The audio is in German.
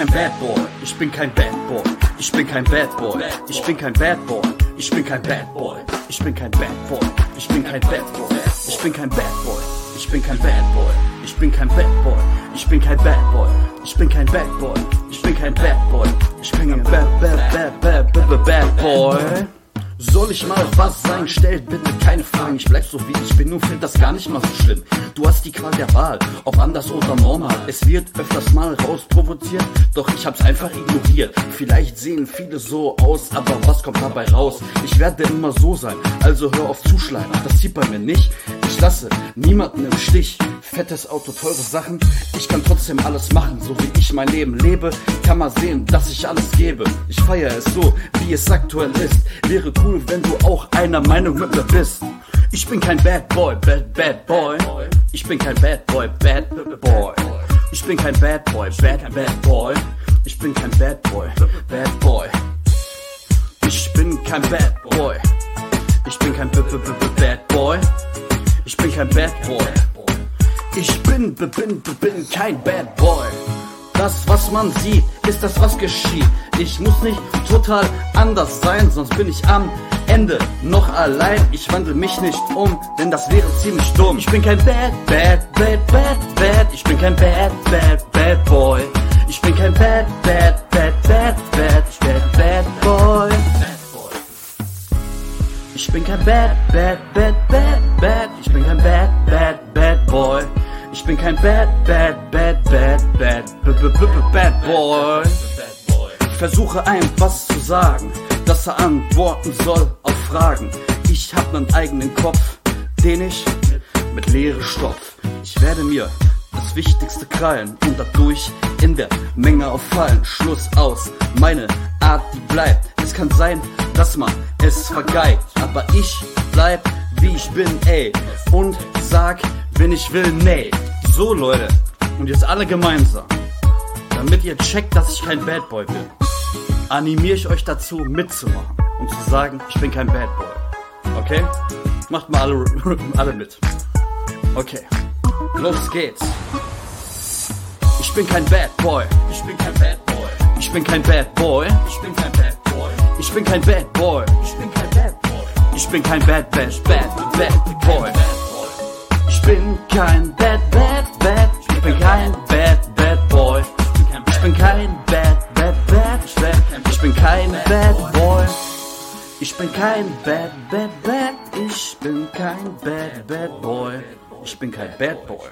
kein Bad Boy, ich bin kein Bad Boy, ich bin kein Bad Boy, ich bin kein Bad Boy, ich bin kein Bad Boy, ich bin kein Bad Boy, ich bin kein Bad Boy, ich bin kein Bad Boy, ich bin kein Bad Boy, ich bin kein Bad Boy, ich bin kein Bad Boy, ich bin kein Bad Boy, ich bin kein Bad Boy, ich bin kein Bad Bad Bad Bad Bad Boy. Soll ich mal was sagen? Stellt bitte keine Fragen. Ich bleib so wie ich bin und find das gar nicht mal so schlimm. Du hast die Qual der Wahl, ob anders oder normal. Es wird öfters mal rausprovoziert, doch ich hab's einfach ignoriert. Vielleicht sehen viele so aus, aber was kommt dabei raus? Ich werde immer so sein, also hör auf zuschlagen. Das zieht bei mir nicht. Ich lasse niemanden im Stich. Fettes Auto, teure Sachen. Ich kann trotzdem alles machen, so wie ich mein Leben lebe. Kann man sehen, dass ich alles gebe. Ich feiere es so, wie es aktuell ist. Wäre cool, wenn du auch einer Meinung mit mir bist. Ich bin kein Bad Boy, Bad Bad Boy. Ich bin kein Bad Boy, Bad Boy. Ich bin kein Bad Boy, Bad Bad Boy. Ich bin kein Bad Boy, Bad Boy. Ich bin kein Bad Boy. Ich bin kein B -B -B -B Bad Boy. Ich bin kein Bad Boy. Ich bin, bin, bin, kein Bad Boy. Das, was man sieht, ist das, was geschieht. Ich muss nicht total anders sein, sonst bin ich am Ende noch allein. Ich wandle mich nicht um, denn das wäre ziemlich dumm. Ich bin kein Bad, Bad, Bad, Bad, Bad. Ich bin kein Bad, Bad, Bad Boy. Ich bin kein Bad, Bad, Bad, Bad, Bad, ich bin Bad Boy. Ich bin kein Bad, Bad, Bad, Bad, Bad. Ich bin kein Bad, Bad, Bad Boy. Ich bin kein Bad, Bad, Bad, Bad, Bad, B -B -B -B Bad Boy. Ich versuche einem was zu sagen, dass er antworten soll auf Fragen. Ich hab nen eigenen Kopf, den ich mit Leere stopf. Ich werde mir das Wichtigste krallen und dadurch in der Menge auffallen. Schluss aus, meine Art, die bleibt. Es kann sein, dass man es vergeigt, aber ich bleib wie ich bin, ey. Und sag, wenn ich will, nee. So, Leute, und jetzt alle gemeinsam. Damit ihr checkt, dass ich kein Bad Boy bin, animiere ich euch dazu, mitzumachen und zu sagen, ich bin kein Bad Boy. Okay? Macht mal alle, alle mit. Okay, los geht's. Ich bin kein Bad Boy. Ich bin kein Bad Boy. Ich bin kein Bad Boy. Ich bin kein Bad Boy. Ich bin kein Bad Boy. Ich bin. Ich bin kein Bad Bad Bad Bad Boy. Ich bin kein Bad Bad Bad. Ich bin kein Bad Bad Boy. Ich bin kein Bad Bad Bad. Ich bin kein Bad Boy. Ich bin kein Bad Bad Bad. Ich bin kein Bad Bad Boy. Ich bin. Kein Bad Boy.